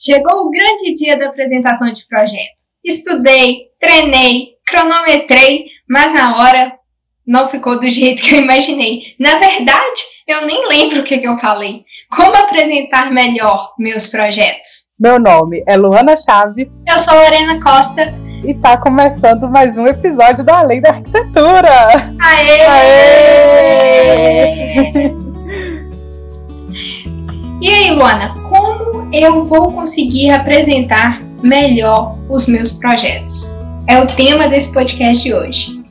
Chegou o grande dia da apresentação de projeto. Estudei, treinei, cronometrei, mas na hora não ficou do jeito que eu imaginei. Na verdade, eu nem lembro o que, que eu falei. Como apresentar melhor meus projetos? Meu nome é Luana Chaves. Eu sou Lorena Costa. E está começando mais um episódio da Além da Arquitetura. Aê! Aê! e aí, Luana, eu vou conseguir apresentar melhor os meus projetos? É o tema desse podcast de hoje.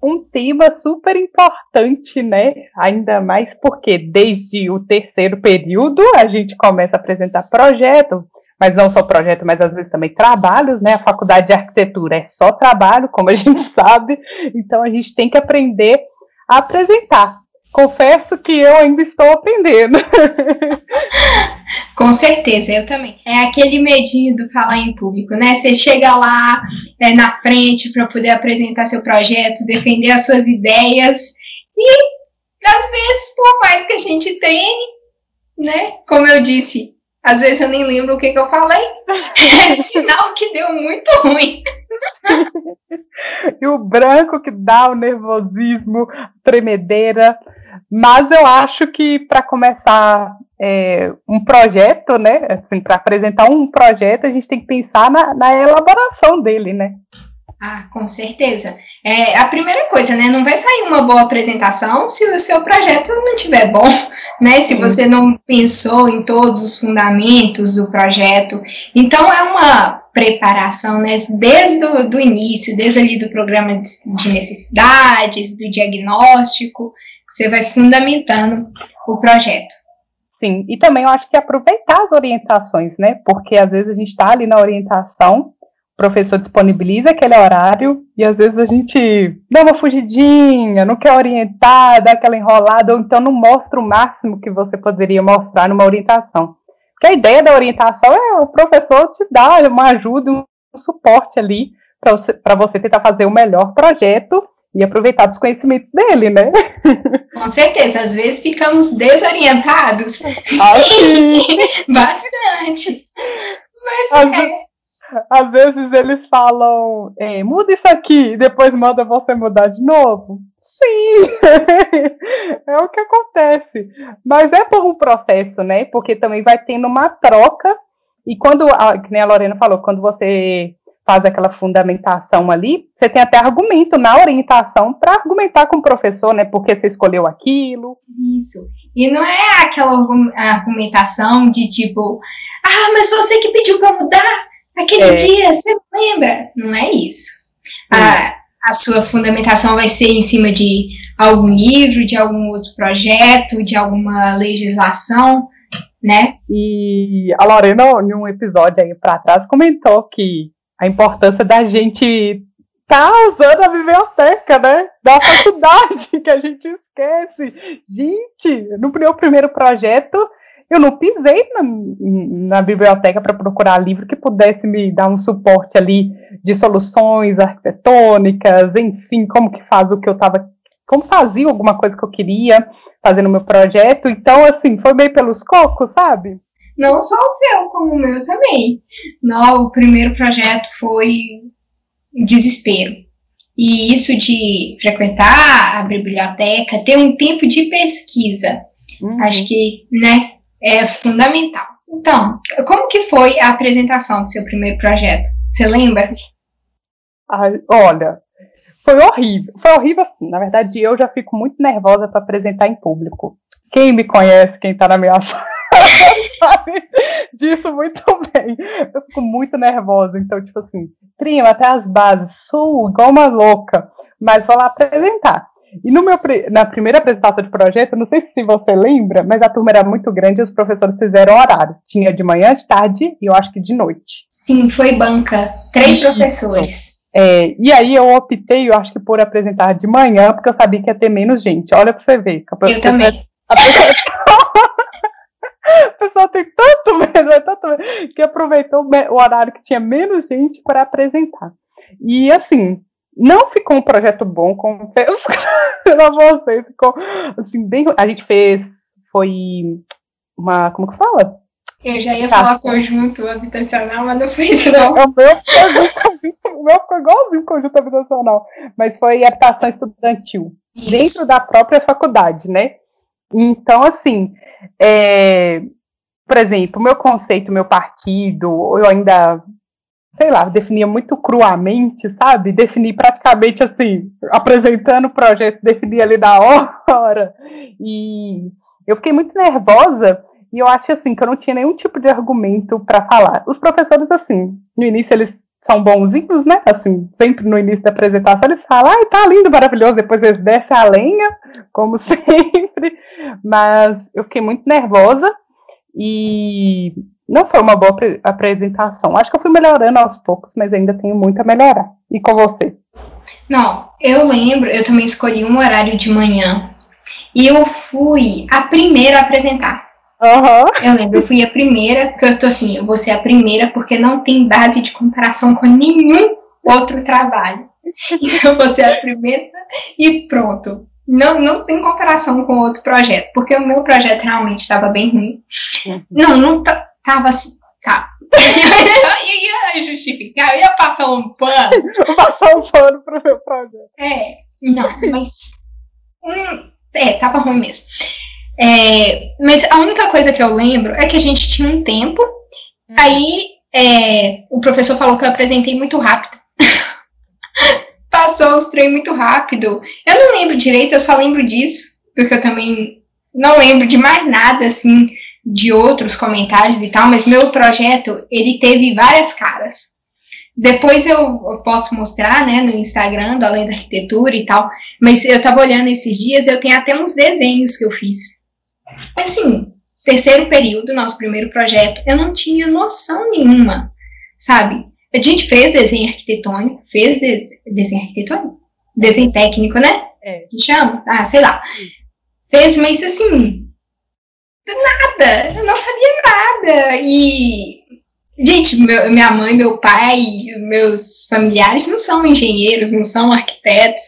Um tema super importante, né? Ainda mais porque desde o terceiro período a gente começa a apresentar projeto, mas não só projeto, mas às vezes também trabalhos, né? A faculdade de arquitetura é só trabalho, como a gente sabe, então a gente tem que aprender a apresentar. Confesso que eu ainda estou aprendendo. Com certeza, eu também. É aquele medinho do falar em público, né? Você chega lá é, na frente para poder apresentar seu projeto, defender as suas ideias e às vezes, por mais que a gente treine, né? Como eu disse, às vezes eu nem lembro o que, que eu falei. É sinal que deu muito ruim. e o branco que dá o nervosismo, tremedeira. Mas eu acho que para começar é, um projeto, né? Assim, para apresentar um projeto, a gente tem que pensar na, na elaboração dele, né? Ah, com certeza. É a primeira coisa, né? Não vai sair uma boa apresentação se o seu projeto não estiver bom, né? Se você não pensou em todos os fundamentos do projeto. Então é uma preparação, né? Desde o do início, desde ali do programa de necessidades, do diagnóstico, você vai fundamentando o projeto. Sim, e também eu acho que aproveitar as orientações, né? Porque às vezes a gente está ali na orientação, o professor disponibiliza aquele horário e às vezes a gente dá uma fugidinha, não quer orientar, dá aquela enrolada, ou então não mostra o máximo que você poderia mostrar numa orientação. Porque a ideia da orientação é o professor te dar uma ajuda, um suporte ali para você, você tentar fazer o melhor projeto e aproveitar dos conhecimentos dele, né? Com certeza, às vezes ficamos desorientados. Sim. Bastante. Mas às, é. às vezes eles falam, é, muda isso aqui, e depois manda você mudar de novo. Sim, é o que acontece. Mas é por um processo, né? Porque também vai tendo uma troca. E quando, a, que nem a Lorena falou, quando você faz aquela fundamentação ali, você tem até argumento na orientação para argumentar com o professor, né? Porque você escolheu aquilo. Isso. E não é aquela argumentação de tipo, ah, mas você que pediu para mudar aquele é. dia, você lembra? Não é isso. A, a sua fundamentação vai ser em cima de algum livro, de algum outro projeto, de alguma legislação, né? E a Lorena, em um episódio aí para trás, comentou que a importância da gente tá usando a biblioteca, né? Da faculdade, que a gente esquece. Gente, no meu primeiro projeto, eu não pisei na, na biblioteca para procurar livro que pudesse me dar um suporte ali de soluções arquitetônicas, enfim, como que faz o que eu estava, como fazia alguma coisa que eu queria fazer no meu projeto. Então, assim, foi meio pelos cocos, sabe? Não só o seu, como o meu também. Não, o primeiro projeto foi desespero. E isso de frequentar a biblioteca, ter um tempo de pesquisa, uhum. acho que, né, é fundamental. Então, como que foi a apresentação do seu primeiro projeto? Você lembra? Ai, olha, foi horrível. Foi horrível assim. Na verdade, eu já fico muito nervosa para apresentar em público. Quem me conhece, quem está na minha sala, sabe disso muito bem. Eu fico muito nervosa. Então, tipo assim, trio até as bases, sou igual uma louca, mas vou lá apresentar. E no meu, na primeira apresentação de projeto, não sei se você lembra, mas a turma era muito grande e os professores fizeram horários. Tinha de manhã, de tarde e eu acho que de noite. Sim, foi banca. Três professores. É, e aí eu optei, eu acho que por apresentar de manhã, porque eu sabia que ia ter menos gente. Olha pra você ver. Eu também. A pessoa, tem tanto medo, é tanto medo, que aproveitou o horário que tinha menos gente para apresentar. E assim, não ficou um projeto bom, confesso pra vocês, ficou assim, bem. A gente fez, foi uma, como que fala? Eu já ia tá. falar conjunto habitacional, mas não foi isso não. O meu, o meu ficou igualzinho conjunto habitacional, mas foi habitação estudantil, isso. dentro da própria faculdade, né? Então, assim, é, por exemplo, meu conceito, meu partido, eu ainda, sei lá, definia muito cruamente, sabe? Defini praticamente assim, apresentando o projeto, defini ali da hora. E eu fiquei muito nervosa e eu acho assim que eu não tinha nenhum tipo de argumento para falar. Os professores, assim, no início eles são bonzinhos, né? Assim, sempre no início da apresentação eles falam, ai, tá lindo, maravilhoso, depois eles descem a lenha, como sempre. Mas eu fiquei muito nervosa e não foi uma boa apresentação. Acho que eu fui melhorando aos poucos, mas ainda tenho muito a melhorar. E com você? Não, eu lembro, eu também escolhi um horário de manhã. E eu fui a primeira a apresentar. Uhum. Eu lembro, eu fui a primeira, porque eu tô assim, eu vou ser a primeira, porque não tem base de comparação com nenhum outro trabalho. Então, eu vou ser a primeira e pronto. Não, não tem comparação com outro projeto, porque o meu projeto realmente estava bem ruim. Uhum. Não, não tava assim. Tá. eu ia justificar, eu ia passar um pano. Vou passar um pano pro meu projeto. É, não, mas. Hum, é, tava ruim mesmo. É, mas a única coisa que eu lembro é que a gente tinha um tempo, hum. aí é, o professor falou que eu apresentei muito rápido. Passou os trem muito rápido. Eu não lembro direito, eu só lembro disso, porque eu também não lembro de mais nada, assim, de outros comentários e tal, mas meu projeto, ele teve várias caras. Depois eu, posso mostrar, né, no Instagram, do Além da Arquitetura e tal, mas eu tava olhando esses dias, eu tenho até uns desenhos que eu fiz Assim, terceiro período, nosso primeiro projeto, eu não tinha noção nenhuma, sabe? A gente fez desenho arquitetônico, fez de, desenho arquitetônico, desenho técnico, né? É. Que chama? Ah, sei lá. Fez, mas assim, nada, eu não sabia nada. E, gente, meu, minha mãe, meu pai, meus familiares não são engenheiros, não são arquitetos.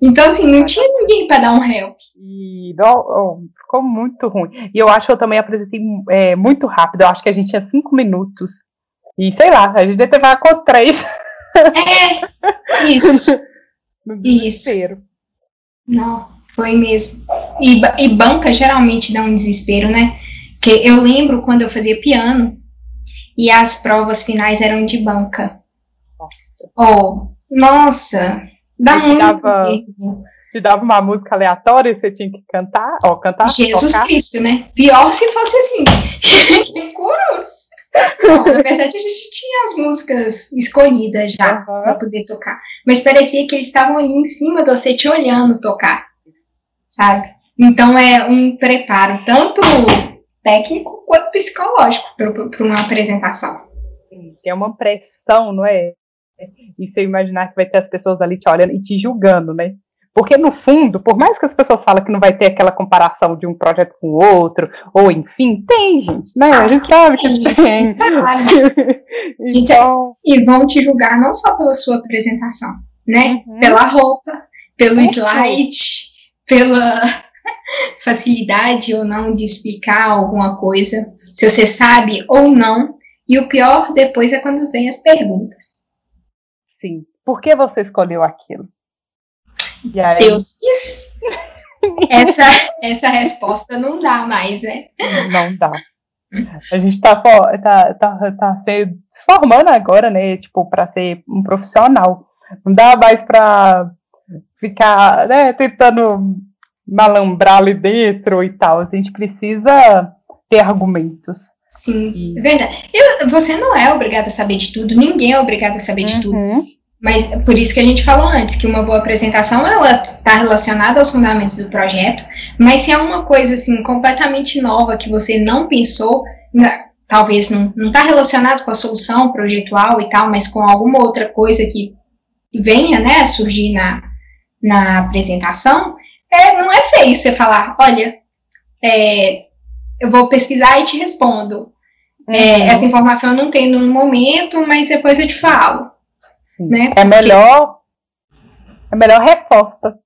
Então, assim, não tinha ninguém para dar um help. E oh, ficou muito ruim. E eu acho que eu também apresentei é, muito rápido. Eu acho que a gente tinha cinco minutos. E sei lá, a gente deve ter com três. É, isso. isso. Não, foi mesmo. E, e banca geralmente dá um desespero, né? Porque eu lembro quando eu fazia piano e as provas finais eram de banca. Nossa. Oh, nossa, dá eu muito dava, te dava uma música aleatória e você tinha que cantar, ó, cantar. Jesus tocar. Cristo, né? Pior se fosse assim. que cruz! Não, na verdade a gente tinha as músicas escolhidas já uhum. para poder tocar, mas parecia que eles estavam ali em cima de você te olhando tocar, sabe? Então é um preparo tanto técnico quanto psicológico para uma apresentação. Tem uma pressão, não é? E você imaginar que vai ter as pessoas ali te olhando e te julgando, né? Porque, no fundo, por mais que as pessoas falem que não vai ter aquela comparação de um projeto com o outro, ou enfim, tem, gente, né? A gente sabe que tem. então... E vão te julgar não só pela sua apresentação, né? Uhum. Pela roupa, pelo slide, pela facilidade ou não de explicar alguma coisa, se você sabe ou não. E o pior depois é quando vem as perguntas. Sim. Por que você escolheu aquilo? Aí... Deus quis. essa, essa resposta não dá mais, né? Não dá. A gente tá, tá, tá, tá se formando agora, né? Tipo, para ser um profissional. Não dá mais para ficar né, tentando malambrar ali dentro e tal. A gente precisa ter argumentos. Sim, e... é verdade. Eu, você não é obrigado a saber de tudo, ninguém é obrigado a saber uhum. de tudo. Mas por isso que a gente falou antes, que uma boa apresentação, ela está relacionada aos fundamentos do projeto, mas se é uma coisa, assim, completamente nova, que você não pensou, talvez não está relacionado com a solução projetual e tal, mas com alguma outra coisa que venha, né, surgir na, na apresentação, é, não é feio você falar, olha, é, eu vou pesquisar e te respondo. É, uhum. Essa informação eu não tenho no momento, mas depois eu te falo. Né? É melhor, é a melhor resposta,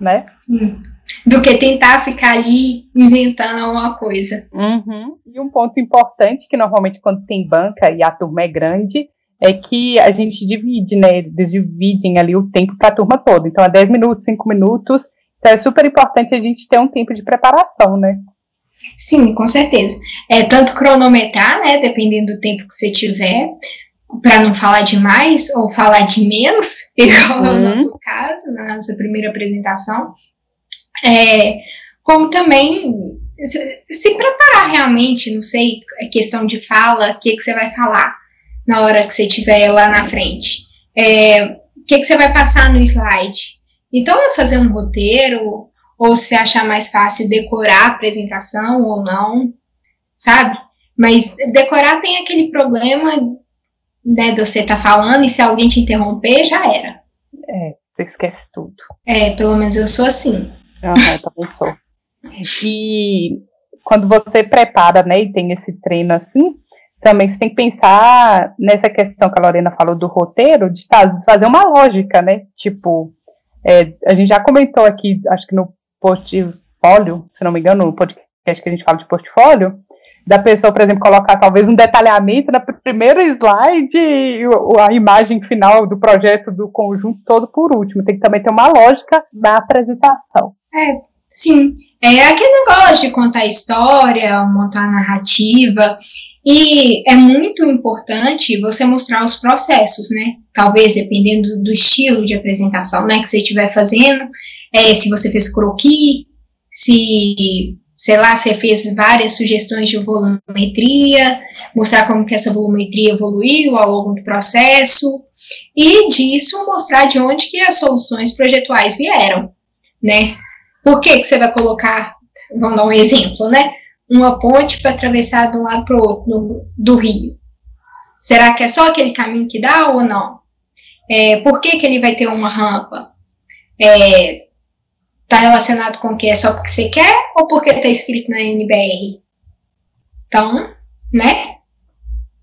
né? Sim. do que tentar ficar ali inventando alguma coisa. Uhum. E um ponto importante, que normalmente quando tem banca e a turma é grande, é que a gente divide, né? Eles dividem ali o tempo para a turma toda. Então, é 10 minutos, 5 minutos. Então, é super importante a gente ter um tempo de preparação, né? Sim, com certeza. É tanto cronometrar, né? Dependendo do tempo que você tiver, para não falar demais ou falar de menos, igual uhum. no nosso caso, na nossa primeira apresentação. É, como também se, preparar realmente, não sei, questão de fala, o que, que você vai falar na hora que você estiver lá na frente. É, o que, que você vai passar no slide. Então, é fazer um roteiro, ou se achar mais fácil decorar a apresentação ou não, sabe? Mas decorar tem aquele problema né, de você estar tá falando e se alguém te interromper, já era. É, você esquece tudo. É, pelo menos eu sou assim. Aham, eu também sou. E quando você prepara, né, e tem esse treino assim, também você tem que pensar nessa questão que a Lorena falou do roteiro, de tá, fazer uma lógica, né? Tipo, é, a gente já comentou aqui, acho que no portfólio, se não me engano, no podcast que a gente fala de portfólio, da pessoa, por exemplo, colocar talvez um detalhamento no primeiro slide e a imagem final do projeto do conjunto todo por último. Tem que também ter uma lógica da apresentação. É, sim. É aquele negócio de contar história, montar narrativa. E é muito importante você mostrar os processos, né? Talvez dependendo do estilo de apresentação, né, que você estiver fazendo, é, se você fez croquis, se sei lá, você fez várias sugestões de volumetria, mostrar como que essa volumetria evoluiu ao longo do processo, e disso mostrar de onde que as soluções projetuais vieram, né? Por que que você vai colocar, vamos dar um exemplo, né? Uma ponte para atravessar de um lado para o outro do rio. Será que é só aquele caminho que dá ou não? É, por que, que ele vai ter uma rampa? É, Está relacionado com o que? É só porque você quer ou porque está escrito na NBR? Então, né?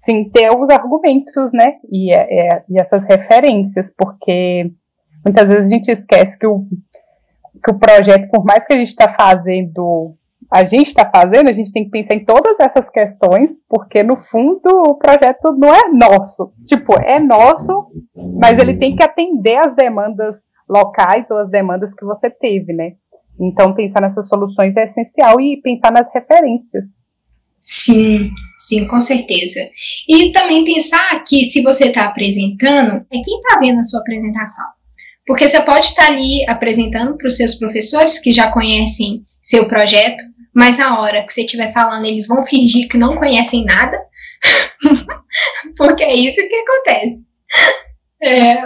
Sim, ter os argumentos, né? E, é, é, e essas referências, porque muitas vezes a gente esquece que o, que o projeto, por mais que a gente está fazendo, a gente está fazendo, a gente tem que pensar em todas essas questões, porque no fundo o projeto não é nosso. Tipo, é nosso, mas ele tem que atender às demandas locais ou as demandas que você teve, né? Então, pensar nessas soluções é essencial e pensar nas referências. Sim, sim, com certeza. E também pensar que se você está apresentando, é quem está vendo a sua apresentação. Porque você pode estar tá ali apresentando para os seus professores que já conhecem seu projeto, mas na hora que você estiver falando, eles vão fingir que não conhecem nada, porque é isso que acontece. É,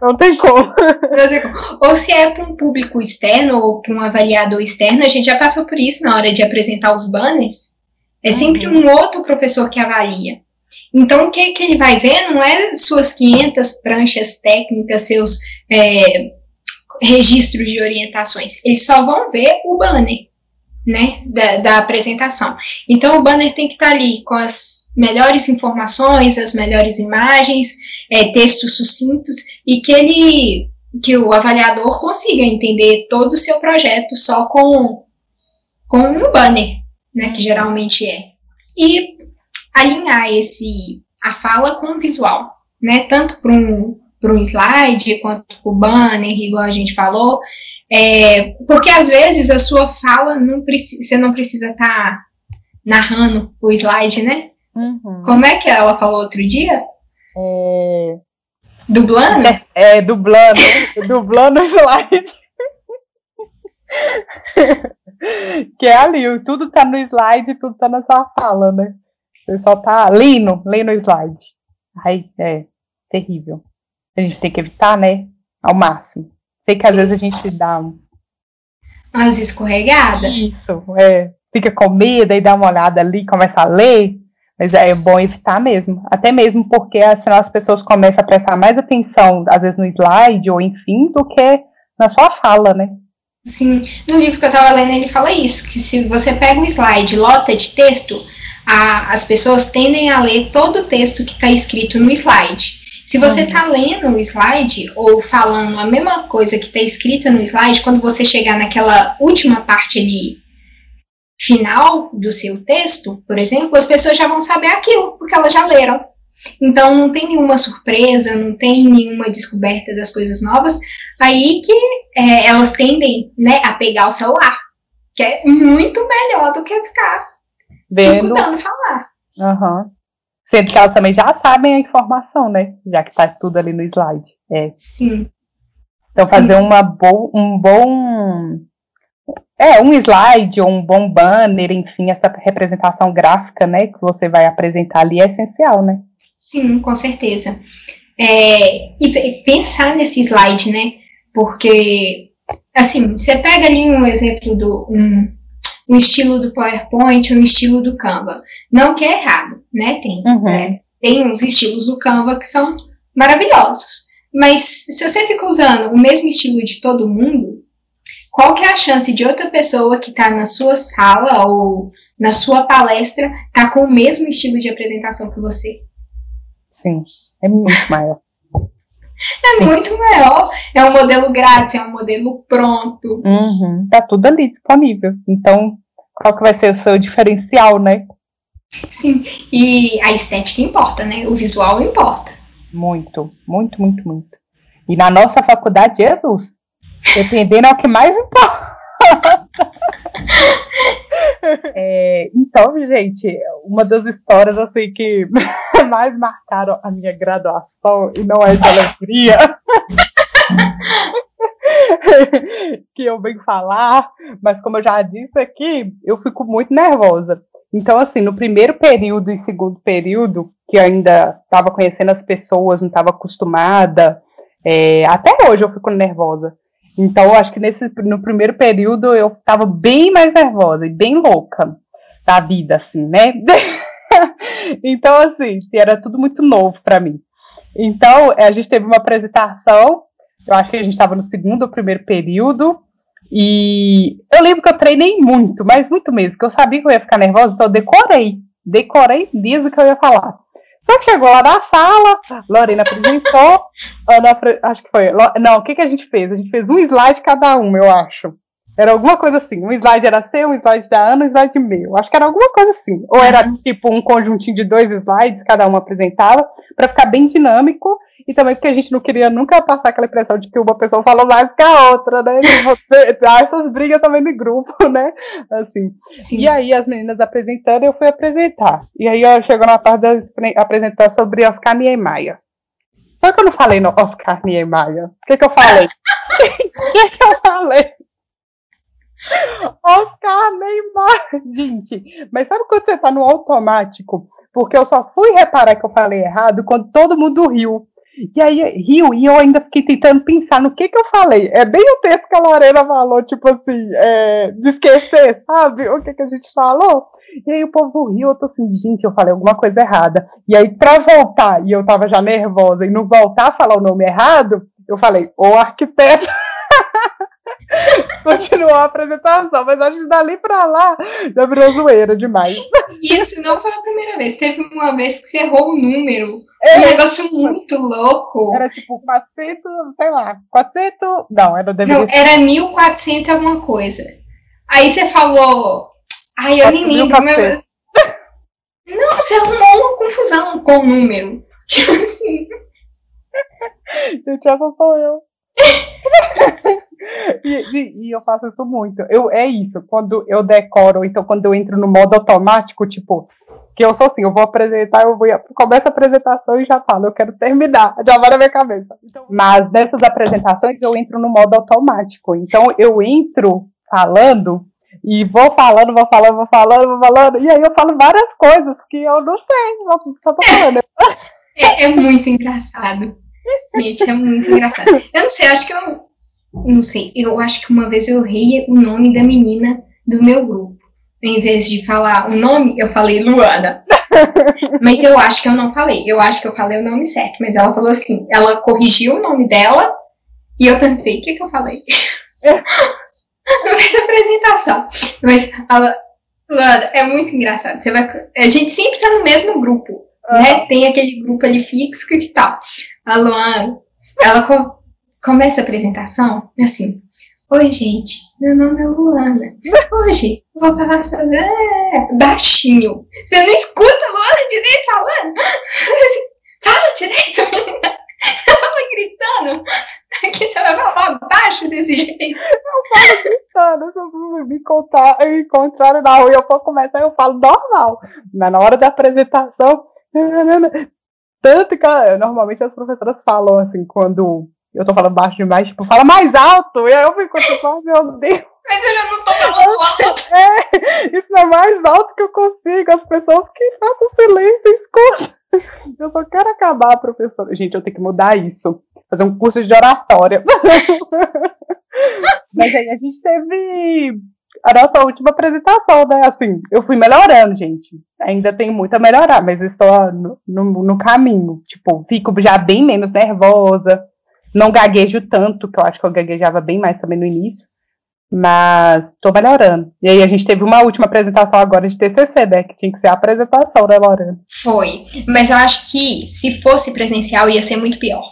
Não tem como. Não tem como. Ou se é para um público externo ou para um avaliador externo, a gente já passou por isso na hora de apresentar os banners. É sempre uhum. um outro professor que avalia. Então, o que, que ele vai ver não é suas 500 pranchas técnicas, seus é, registros de orientações. Eles só vão ver o banner né, da, da, apresentação. Então, o banner tem que estar ali com as melhores informações, as melhores imagens, é, textos sucintos e que ele, que o avaliador consiga entender todo o seu projeto só com, com um banner, né, que geralmente é. E alinhar esse a fala com o visual, né, tanto para um para um slide quanto para o banner, igual a gente falou, é, porque às vezes a sua fala não precisa, você não precisa estar tá narrando o slide, né? Uhum. Como é que ela falou outro dia? É... Dublando? É, é dublando, dublando o slide. que é ali, tudo tá no slide, tudo tá na sua fala, né? Você só tá lendo, lendo o slide. Aí é terrível. A gente tem que evitar, né? Ao máximo. Sei que às vezes a gente dá umas escorregadas. Isso, é. Fica com medo, aí dá uma olhada ali, começa a ler. Mas é bom evitar mesmo. Até mesmo porque senão as pessoas começam a prestar mais atenção, às vezes, no slide ou enfim, do que na sua fala, né? Sim. No livro que eu estava lendo, ele fala isso: que se você pega um slide lota de texto, a, as pessoas tendem a ler todo o texto que está escrito no slide. Se você está lendo o slide ou falando a mesma coisa que está escrita no slide, quando você chegar naquela última parte ali final do seu texto, por exemplo, as pessoas já vão saber aquilo, porque elas já leram. Então não tem nenhuma surpresa, não tem nenhuma descoberta das coisas novas. Aí que é, elas tendem né, a pegar o celular, que é muito melhor do que ficar Vendo. escutando falar. Uhum. Sendo que elas também já sabem a informação, né? Já que tá tudo ali no slide. É. Sim. Então fazer uma bo um bom é, um slide ou um bom banner, enfim, essa representação gráfica, né, que você vai apresentar ali é essencial, né? Sim, com certeza. É, e pensar nesse slide, né? Porque, assim, você pega ali um exemplo do um, um estilo do PowerPoint, um estilo do Canva. Não que é errado, né? Tem, uhum. é, tem uns estilos do Canva que são maravilhosos. Mas se você fica usando o mesmo estilo de todo mundo, qual que é a chance de outra pessoa que está na sua sala ou na sua palestra tá com o mesmo estilo de apresentação que você? Sim, é muito maior. É muito maior. É um modelo grátis, é um modelo pronto. Uhum, tá tudo ali disponível. Então, qual que vai ser o seu diferencial, né? Sim, e a estética importa, né? O visual importa. Muito, muito, muito, muito. E na nossa faculdade, Jesus, dependendo é o que mais importa. É, então, gente, uma das histórias assim que mais marcaram a minha graduação e não é de alegria que eu venho falar, mas como eu já disse aqui, eu fico muito nervosa. Então, assim, no primeiro período e segundo período, que ainda estava conhecendo as pessoas, não estava acostumada, é, até hoje eu fico nervosa. Então, acho que nesse, no primeiro período eu estava bem mais nervosa e bem louca da vida, assim, né? então, assim, era tudo muito novo para mim. Então, a gente teve uma apresentação, eu acho que a gente estava no segundo ou primeiro período, e eu lembro que eu treinei muito, mas muito mesmo, que eu sabia que eu ia ficar nervosa, então eu decorei, decorei mesmo que eu ia falar. Só que chegou lá na sala, Lorena apresentou, Ana, acho que foi. Não, o que, que a gente fez? A gente fez um slide cada um, eu acho. Era alguma coisa assim. Um slide era seu, um slide da Ana, um slide meu. Acho que era alguma coisa assim. Ou era tipo um conjuntinho de dois slides, cada um apresentava, para ficar bem dinâmico e também porque a gente não queria nunca passar aquela impressão de que uma pessoa falou mais que a outra, né? Há essas brigas também no grupo, né? Assim. Sim. E aí as meninas apresentando, eu fui apresentar. E aí eu chegou na parte da apresentar sobre Oscar Niemeyer. Só que eu não falei no Oscar Niemeyer. O que, que eu falei? O que, que eu falei? Oscar Neymar. Gente, mas sabe quando você tá no automático? Porque eu só fui reparar que eu falei errado quando todo mundo riu. E aí riu, e eu ainda fiquei tentando pensar no que que eu falei. É bem o texto que a Lorena falou, tipo assim, é, de esquecer, sabe? O que que a gente falou. E aí o povo riu, eu tô assim, gente, eu falei alguma coisa errada. E aí, pra voltar, e eu tava já nervosa, e não voltar a falar o nome errado, eu falei, o arquiteto. Continuou a apresentação, mas acho que dali pra lá já virou zoeira demais. Isso não foi a primeira vez. Teve uma vez que você errou o número. É, um negócio muito louco. Era tipo 400, sei lá, 400. Não, era deveria Não, era 1400 alguma coisa. Aí você falou. Ai, eu nem lembro. Mas... Não, você arrumou uma confusão com o número. Tipo assim. Gente, essa sou eu. E, e, e, eu faço isso muito. Eu, é isso, quando eu decoro, então quando eu entro no modo automático, tipo, que eu sou assim, eu vou apresentar, eu vou começo a apresentação e já falo, eu quero terminar, já vai na minha cabeça. Então, mas dessas apresentações eu entro no modo automático. Então eu entro falando e vou falando, vou falando, vou falando, vou falando, e aí eu falo várias coisas que eu não sei, só tô falando. É, é muito engraçado. Gente, é muito engraçado. Eu não sei, acho que eu não sei, eu acho que uma vez eu errei o nome da menina do meu grupo. Em vez de falar o nome, eu falei Luana. mas eu acho que eu não falei. Eu acho que eu falei o nome certo. Mas ela falou assim, ela corrigiu o nome dela e eu pensei, o que, que eu falei? Mas apresentação. Mas ela, Luana, é muito engraçado. Você vai, a gente sempre tá no mesmo grupo. Né? Tem aquele grupo ali fixo que tal. a Luana, ela começa a apresentação assim. Oi, gente, meu nome é Luana. Hoje vou falar sobre. É, baixinho. Você não escuta a Luana direito falando? Assim, Fala direito, menina. Você tava gritando. Aqui você vai falar baixo desse jeito. Eu falo gritando. Me encontrar, encontrar na rua e eu for começar, eu falo normal. Mas na hora da apresentação. Tanto que normalmente as professoras falam assim, quando eu tô falando baixo demais, tipo, fala mais alto. E aí eu fico tipo, meu Deus. Mas eu já não tô falando alto. É, isso é mais alto que eu consigo. As pessoas que façam silêncio escutam. Eu só quero acabar, professora. Gente, eu tenho que mudar isso. Fazer um curso de oratória. Mas aí a gente teve a nossa última apresentação, né? Assim, eu fui melhorando, gente. Ainda tenho muito a melhorar, mas estou no, no, no caminho. Tipo, fico já bem menos nervosa. Não gaguejo tanto, que eu acho que eu gaguejava bem mais também no início. Mas tô melhorando. E aí a gente teve uma última apresentação agora de TCC, né? Que tinha que ser a apresentação, né, Lorena? Foi. Mas eu acho que se fosse presencial ia ser muito pior.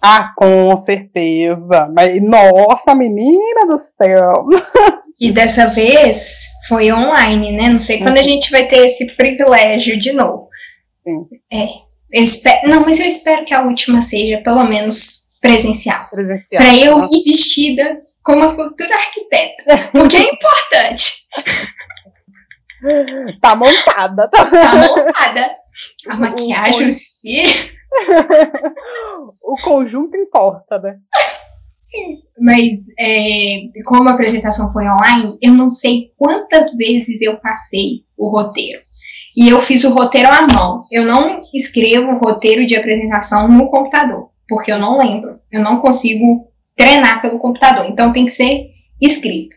Ah, com certeza. Mas, nossa, menina do céu. E dessa vez foi online, né? Não sei quando a uhum. gente vai ter esse privilégio de novo. Sim. É. Eu espero, não, mas eu espero que a última seja pelo menos presencial. Presencial. Pra eu ir vestida como a futura arquiteta. O que é importante. Tá montada. Tá, tá montada. A maquiagem, o cílio. o conjunto importa, né? Sim, mas é, como a apresentação foi online, eu não sei quantas vezes eu passei o roteiro. E eu fiz o roteiro à mão. Eu não escrevo o roteiro de apresentação no computador, porque eu não lembro. Eu não consigo treinar pelo computador. Então tem que ser escrito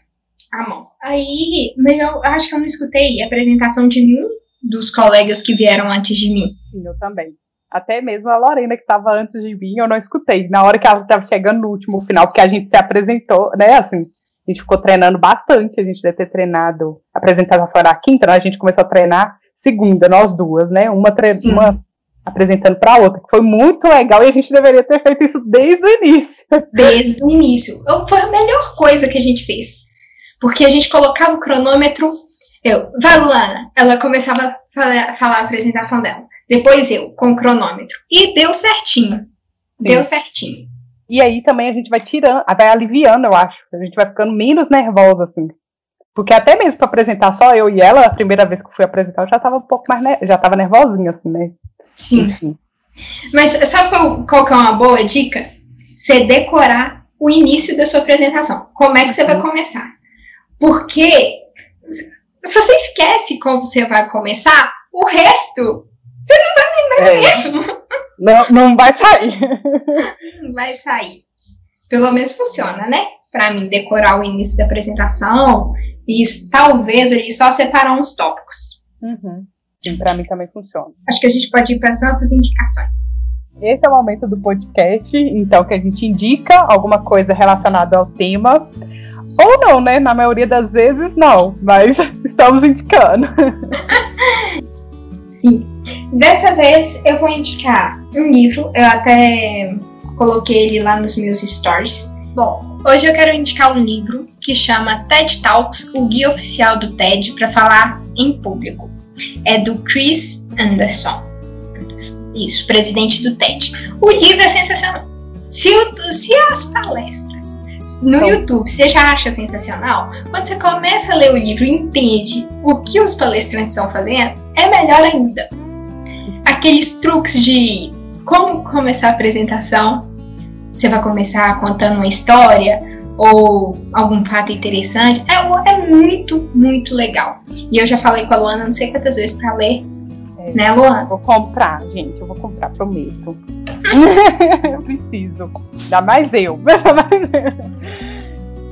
à mão. Aí, mas eu acho que eu não escutei a apresentação de nenhum dos colegas que vieram antes de mim. Sim, eu também. Até mesmo a Lorena, que estava antes de mim, eu não escutei. Na hora que ela estava chegando no último final, porque a gente se apresentou, né? Assim, a gente ficou treinando bastante. A gente deve ter treinado. A apresentação era a quinta, né? A gente começou a treinar segunda, nós duas, né? Uma, tre uma apresentando para outra, que foi muito legal e a gente deveria ter feito isso desde o início. Desde o início. Foi a melhor coisa que a gente fez. Porque a gente colocava o cronômetro, eu, vai Luana, ela começava a falar, falar a apresentação dela. Depois eu, com o cronômetro. E deu certinho. Sim. Deu certinho. E aí também a gente vai tirando, vai aliviando, eu acho. A gente vai ficando menos nervosa, assim. Porque até mesmo para apresentar só eu e ela, a primeira vez que fui apresentar, eu já tava um pouco mais, já tava nervosinha, assim, né? Sim. Mas sabe qual, qual que é uma boa dica? Você decorar o início da sua apresentação. Como é que você vai uhum. começar? Porque se você esquece como você vai começar, o resto você não vai lembrar é. mesmo. Não, não vai sair. Não vai sair. Pelo menos funciona, né? Para mim, decorar o início da apresentação e talvez ali só separar uns tópicos. Uhum. Sim, para mim também funciona. Acho que a gente pode ir para as nossas indicações. Esse é o momento do podcast, então, que a gente indica alguma coisa relacionada ao tema. Ou não, né? Na maioria das vezes, não, mas estamos indicando. Sim. Dessa vez eu vou indicar um livro, eu até coloquei ele lá nos meus stories. Bom, hoje eu quero indicar um livro que chama TED Talks, o guia oficial do TED para falar em público é do Chris Anderson. Isso, presidente do TED. O livro é sensacional. Se, se as palestras no então, YouTube você já acha sensacional, quando você começa a ler o livro e entende o que os palestrantes estão fazendo, é melhor ainda. Aqueles truques de como começar a apresentação, você vai começar contando uma história ou algum fato interessante, é, é muito, muito legal. E eu já falei com a Luana não sei quantas vezes para ler. É, né, Luana? Vou comprar, gente, eu vou comprar, prometo. eu preciso. Ainda mais eu.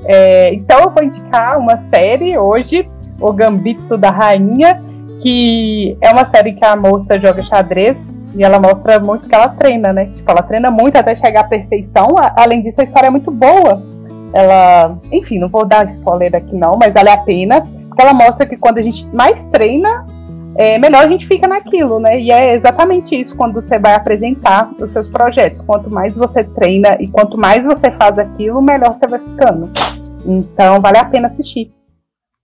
é, então eu vou indicar uma série hoje, O Gambito da Rainha, que é uma série que a moça joga xadrez e ela mostra muito que ela treina, né? Tipo, ela treina muito até chegar à perfeição. Além disso, a história é muito boa ela, enfim, não vou dar spoiler aqui não, mas vale a pena, porque ela mostra que quando a gente mais treina, é, melhor a gente fica naquilo, né? E é exatamente isso quando você vai apresentar os seus projetos. Quanto mais você treina e quanto mais você faz aquilo, melhor você vai ficando. Então, vale a pena assistir.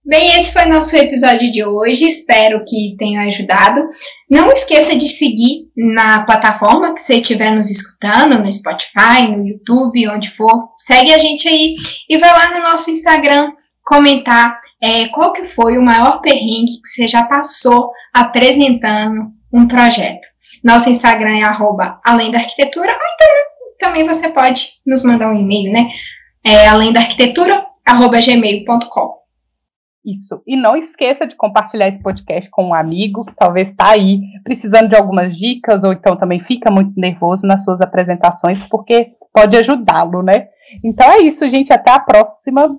Bem, esse foi nosso episódio de hoje. Espero que tenha ajudado. Não esqueça de seguir na plataforma que você estiver nos escutando, no Spotify, no YouTube, onde for. Segue a gente aí e vai lá no nosso Instagram comentar é, qual que foi o maior perrengue que você já passou apresentando um projeto. Nosso Instagram é arroba além da arquitetura, ou então também você pode nos mandar um e-mail, né? É além da arquitetura, arroba gmail.com. Isso. E não esqueça de compartilhar esse podcast com um amigo que talvez está aí precisando de algumas dicas, ou então também fica muito nervoso nas suas apresentações, porque pode ajudá-lo, né? Então é isso, gente. Até a próxima.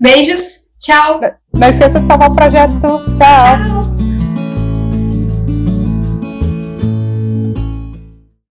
Beijos. Tchau. Não esqueça de salvar o projeto. Tchau. Tchau.